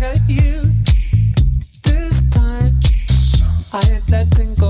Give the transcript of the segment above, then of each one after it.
got you this time. I ain't letting go.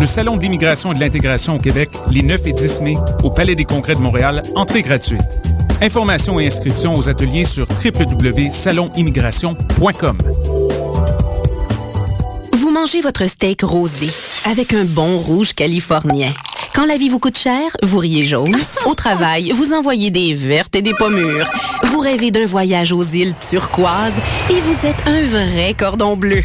le Salon d'immigration et de l'intégration au Québec, les 9 et 10 mai, au Palais des Congrès de Montréal, entrée gratuite. Informations et inscriptions aux ateliers sur www.salonimmigration.com. Vous mangez votre steak rosé avec un bon rouge californien. Quand la vie vous coûte cher, vous riez jaune. Au travail, vous envoyez des vertes et des pommures. Vous rêvez d'un voyage aux îles turquoises et vous êtes un vrai cordon bleu.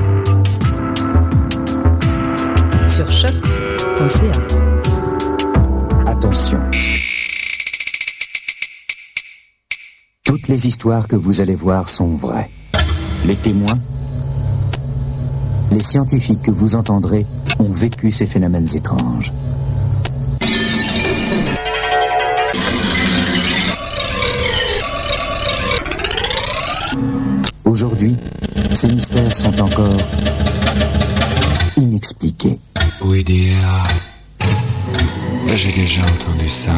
Attention. Toutes les histoires que vous allez voir sont vraies. Les témoins, les scientifiques que vous entendrez ont vécu ces phénomènes étranges. Aujourd'hui, ces mystères sont encore inexpliqués. Oui, dire. J'ai déjà entendu ça.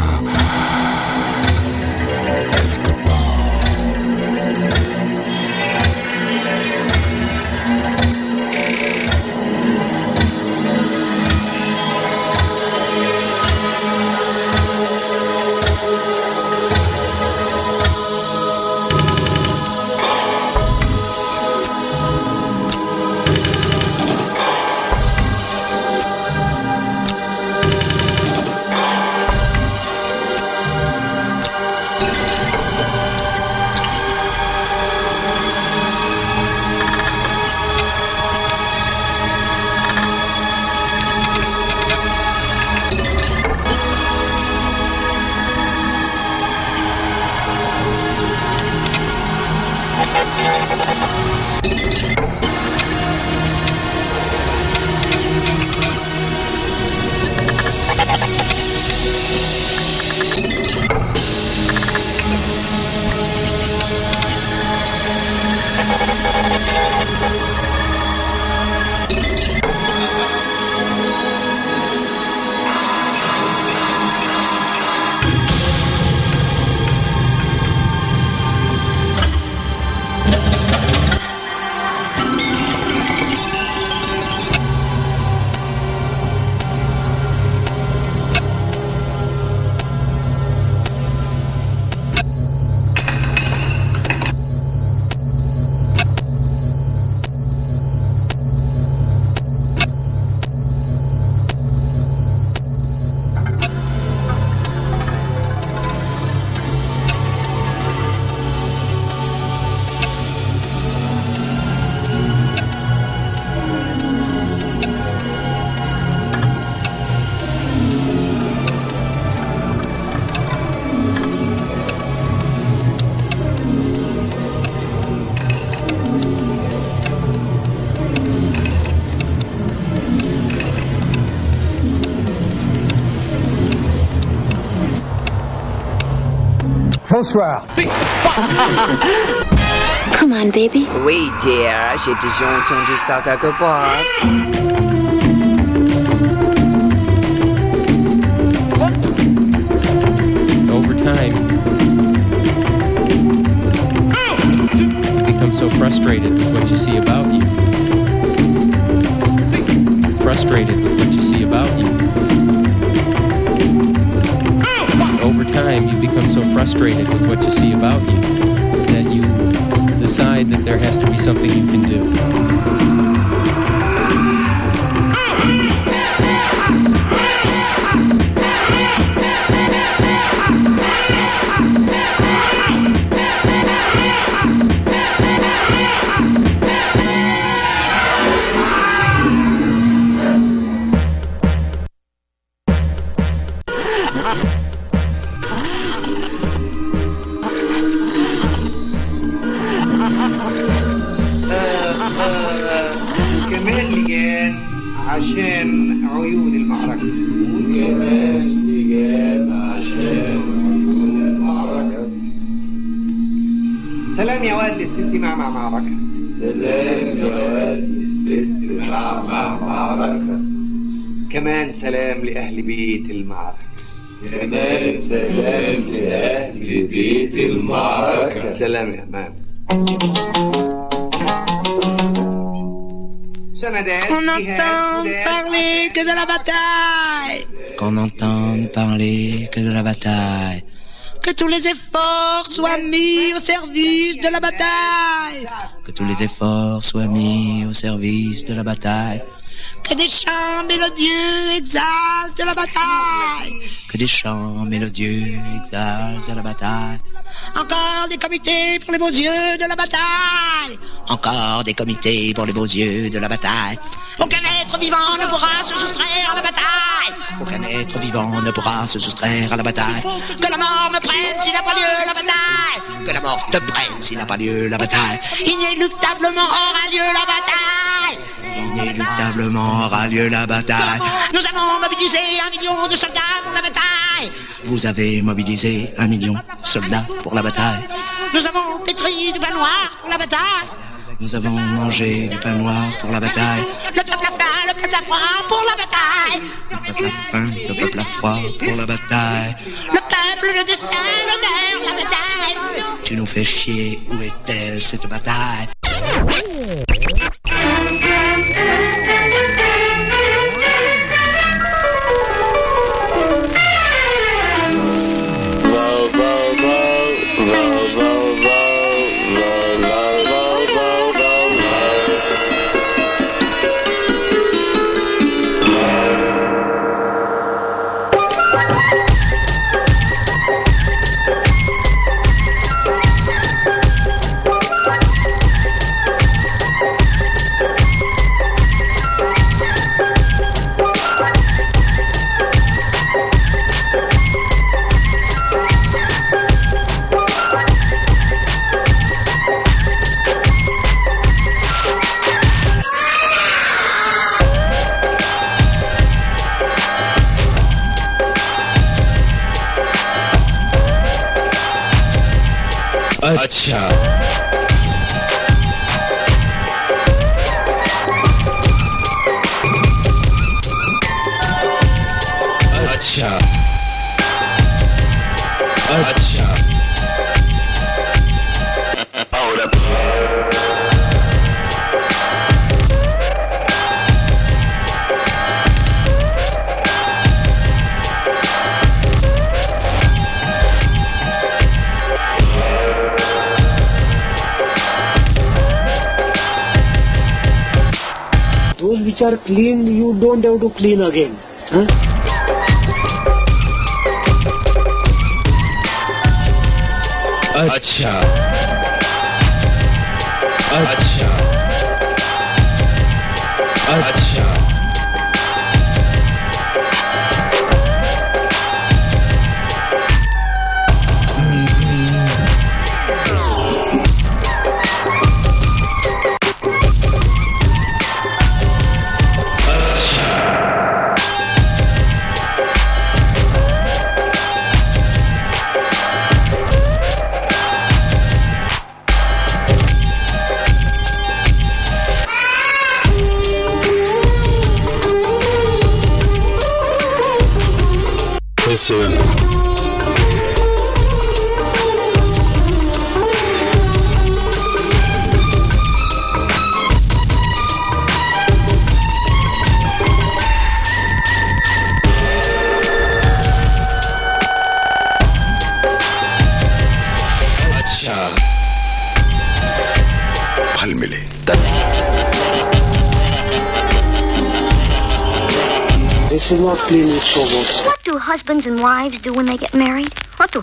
Bonsoir. Come on, baby. Oui, dear, j'ai déjà entendu ça quelque part. Over time, you become so frustrated with what you see about you. Frustrated with what you see about you. Become so frustrated with what you see about you that you decide that there has to be something you can do. La bataille. Qu'on n'entende parler que de la bataille. Que tous les efforts soient mis au service de la bataille. Que tous les efforts soient mis au service de la bataille. Que des chants mélodieux exaltent la bataille. Que des chants mélodieux exaltent la bataille. Encore des comités pour les beaux yeux de la bataille. Encore des comités pour les beaux yeux de la bataille. Aucun vivant ne pourra se soustraire à la bataille. Aucun être vivant ne pourra se soustraire à la bataille. Que la mort me prenne s'il n'a pas lieu la bataille. Que la mort te prenne s'il n'a pas lieu la bataille. Inéluctablement aura lieu la bataille. Inéluctablement aura lieu la bataille. Nous avons mobilisé un million de soldats pour la bataille. Vous avez mobilisé un million de soldats pour la bataille. Nous avons pétri du pain noir pour la bataille. Nous avons mangé du pain noir pour la bataille. Le peuple le peuple a froid pour la bataille. Le peuple a faim, le peuple a froid pour la bataille. Le peuple, le destin, l'honneur, la bataille. Tu nous fais chier, où est-elle cette bataille? Those which are clean, you don't have to clean again. Huh? अच्छा अच्छा अच्छा What do husbands and wives do when they get married? What do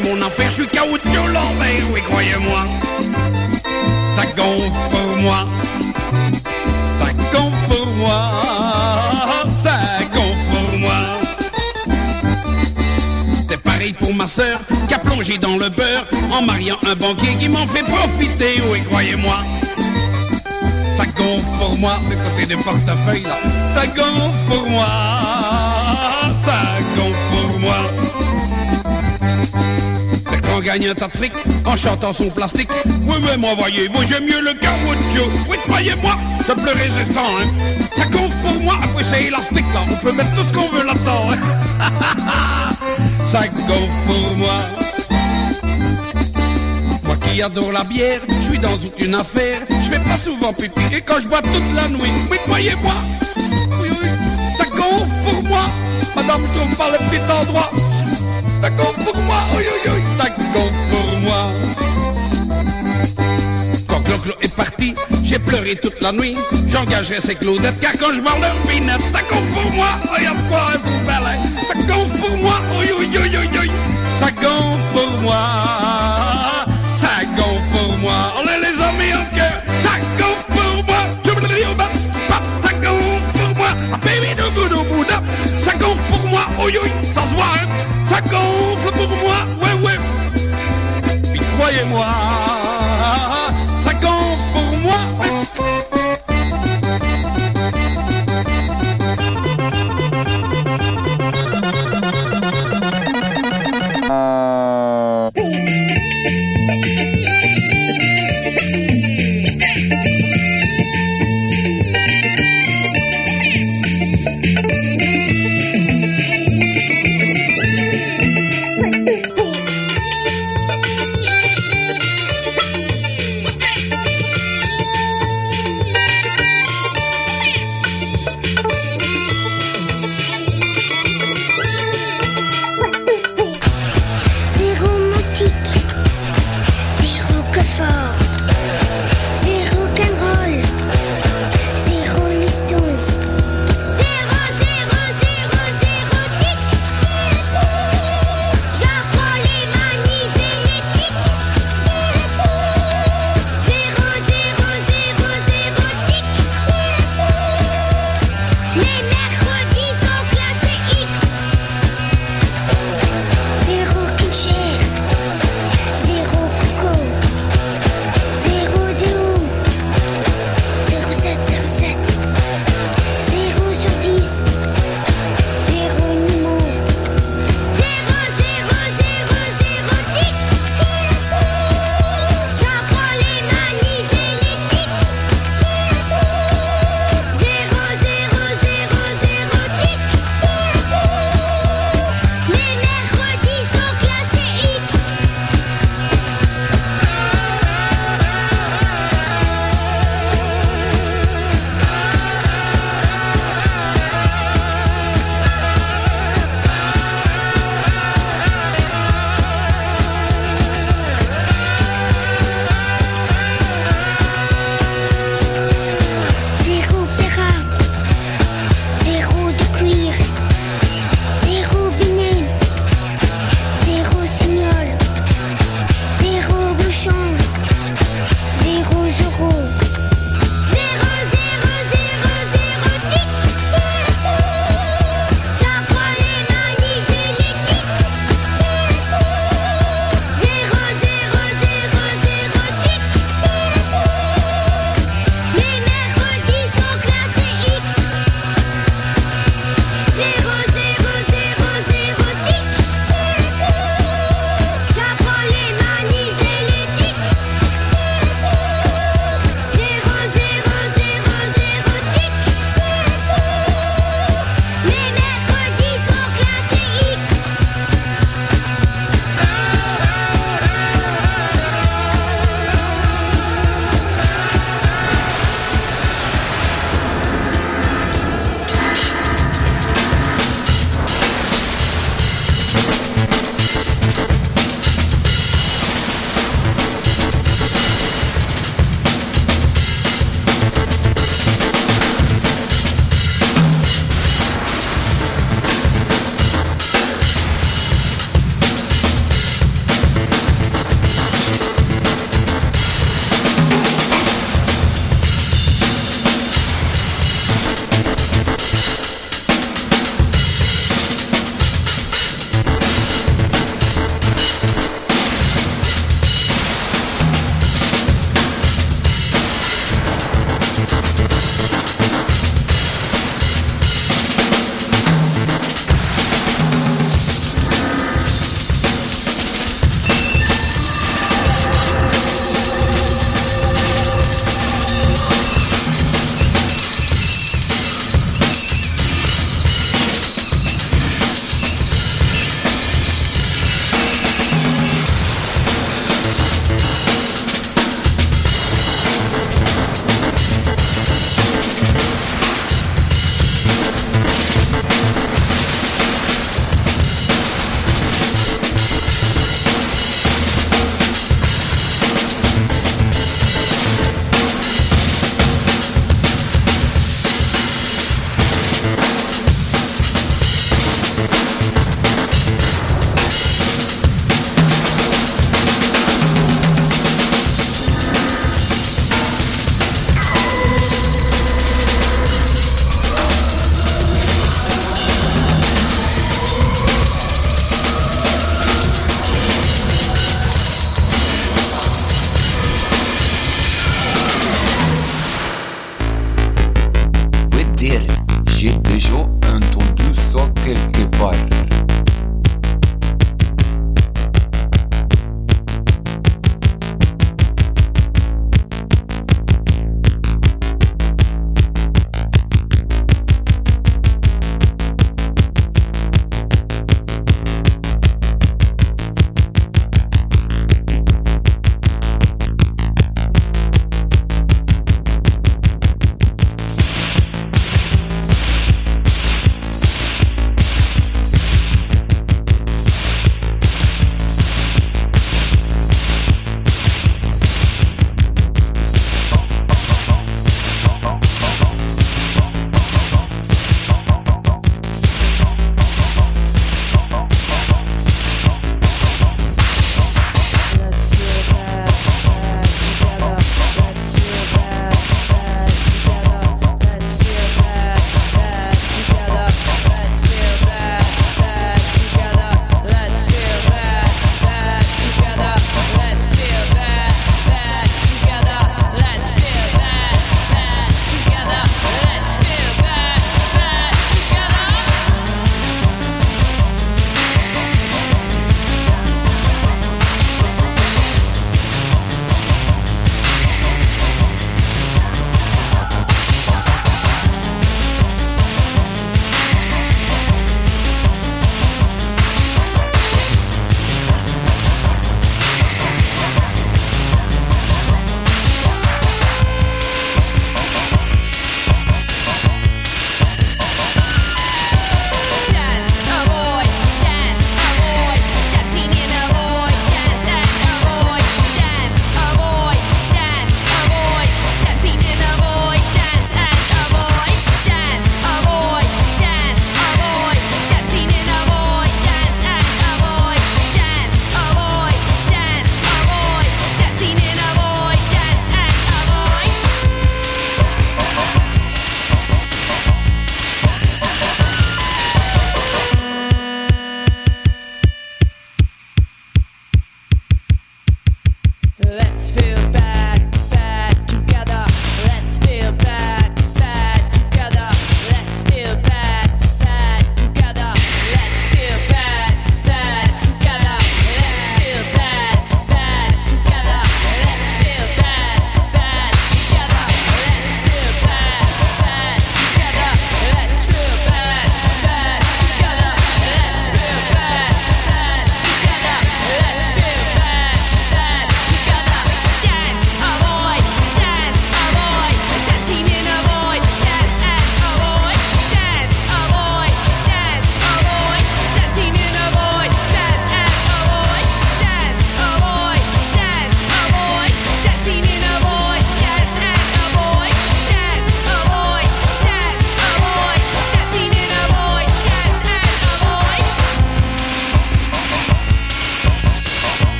mon enfer, je suis caoutchouc l'envers, oui, croyez-moi. Ça gonfle pour moi. Ça gonfle pour moi. Ça gonfle pour moi. C'est pareil pour ma sœur qui a plongé dans le beurre en mariant un banquier qui m'en fait profiter, oui, croyez-moi. Ça gonfle pour moi, du côté des portefeuilles là. Ça gonfle pour moi. Ça gonfle pour moi. Bertrand gagne un tas de fric en chantant son plastique. Oui, mais moi, j'aime mieux le caoutchouc. Oui, croyez-moi, je peux résistant, hein. Ça gonfle pour moi, après c'est élastique là. On peut mettre tout ce qu'on veut là-dedans, hein. Ça gonfle pour moi. Moi qui adore la bière, je suis dans toute une affaire. Je fais pas souvent pipi et quand je bois toute la nuit. Oui, croyez-moi. Oui, oui, ça gonfle pour moi. Madame, trouve pas le petit endroit. Ça gonfle pour moi. Oui, oui, oui, ça gonfle pour moi. Quand Clo-Clo est parti, j'ai pleuré toute la nuit. J'engagerai ces Claudettes car quand je vois leur ça gonfle pour moi. Quoi, beau balai. Ça gonfle pour moi. Oui, oui, oui. Ça gonfle pour moi. Ça gonfle pour moi. On les amis en cœur. Ça gonfle pour moi. Je me le. Ça gonfle pour moi. Ah, baby. Ça gonfle pour moi. Ça gonfle pour moi. Ouais, ouais. Puis croyez-moi.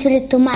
suele tomar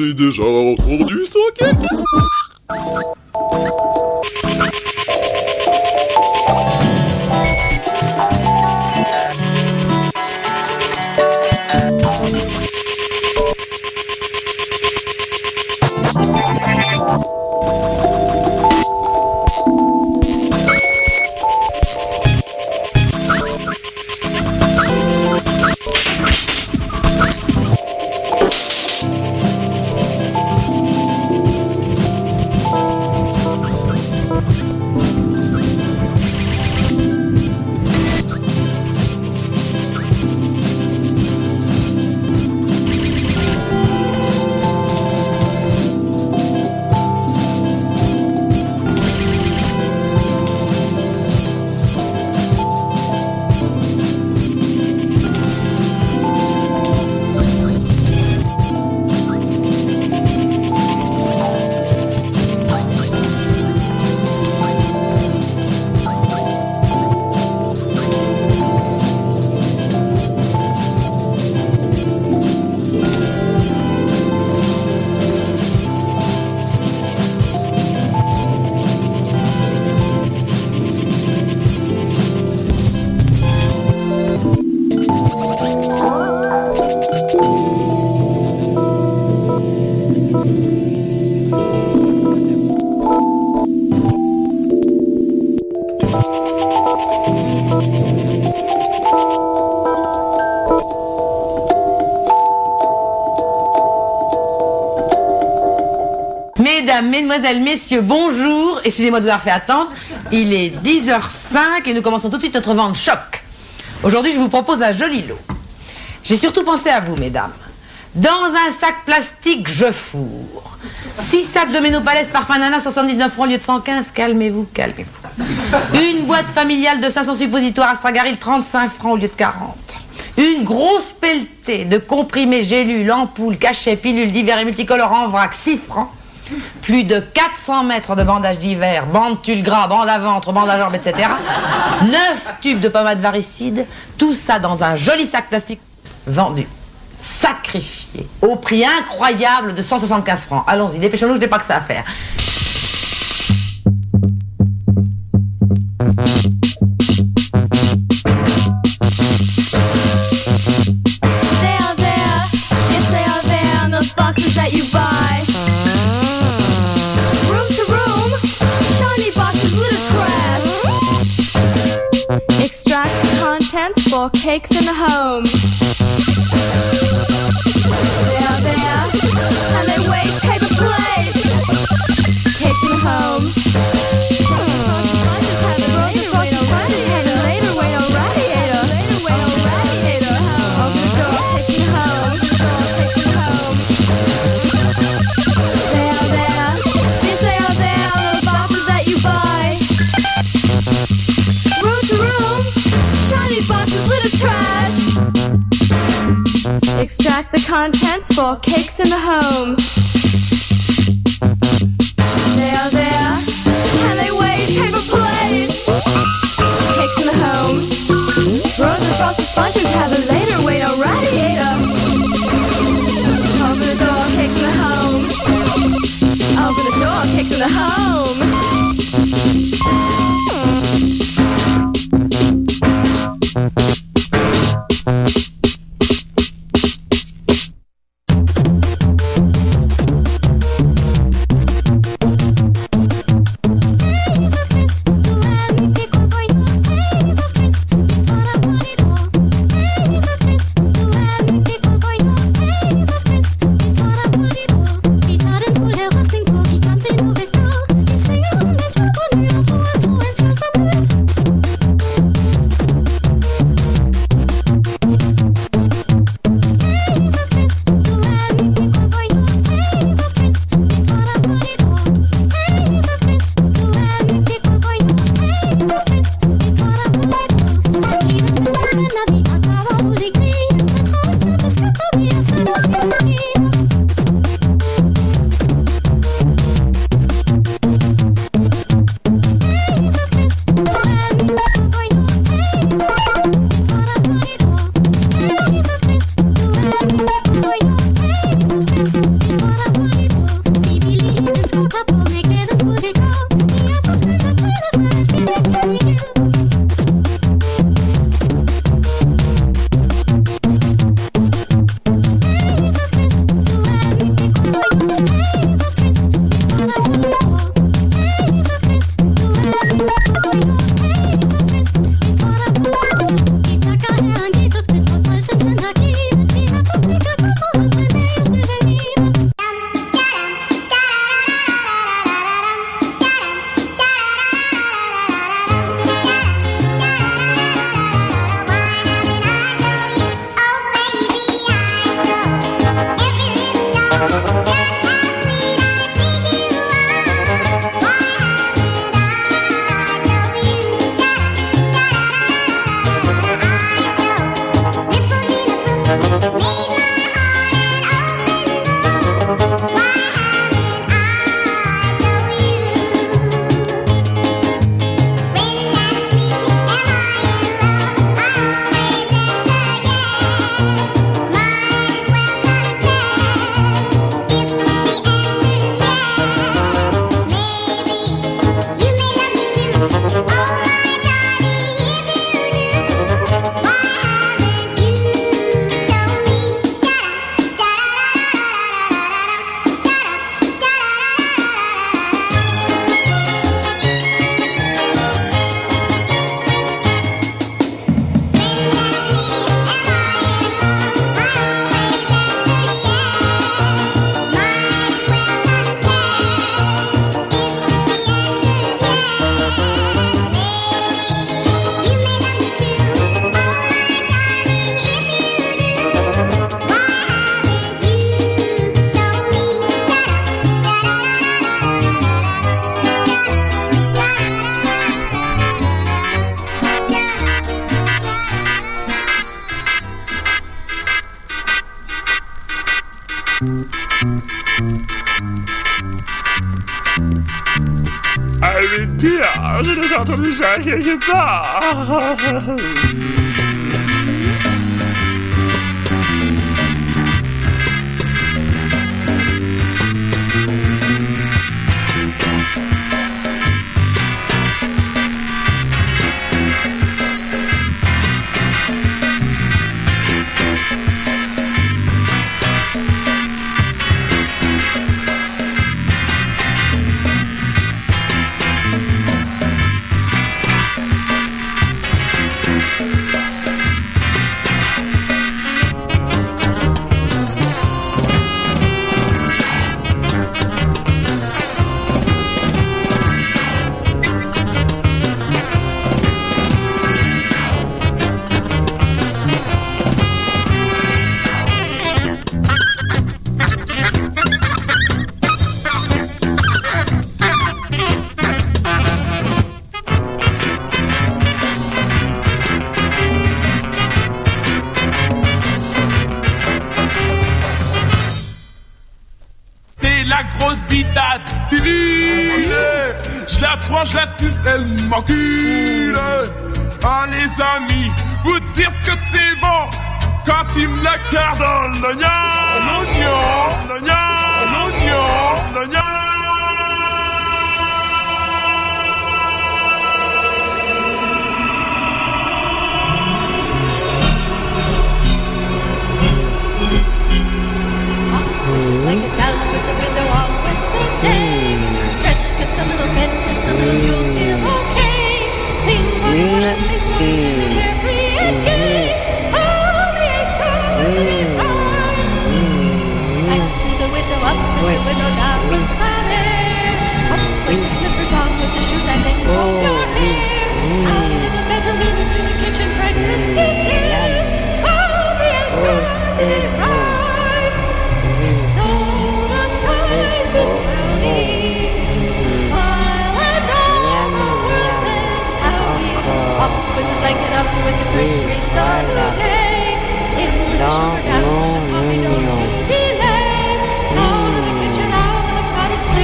avez déjà entendu ça quelque Mesdemoiselles, Messieurs, bonjour. Excusez-moi de vous avoir fait attendre. Il est 10h05 et nous commençons tout de suite notre vente choc. Aujourd'hui, je vous propose un joli lot. J'ai surtout pensé à vous, mesdames. Dans un sac plastique, je fourre. 6 sacs de Ménopalès parfum nana, 79 francs au lieu de 115. Calmez-vous, calmez-vous. Une boîte familiale de 500 suppositoires Astragaril, 35 francs au lieu de 40. Une grosse pelletée de comprimés, gélules, ampoules, cachets, pilules divers et multicolores en vrac, 6 francs. Plus de 400 mètres de bandage d'hiver, bande tulle gras, bande à ventre, bande à jambes, etc. 9 tubes de pommade varicide, tout ça dans un joli sac plastique vendu, sacrifié, au prix incroyable de 175 francs. Allons-y, dépêchons-nous, je n'ai pas que ça à faire. For cakes in the home. Contents for cakes in the home. They are there, and they wait paper plates. Cakes in the home. Sponges have a later wait the door, cakes in the home. The door, cakes in the home.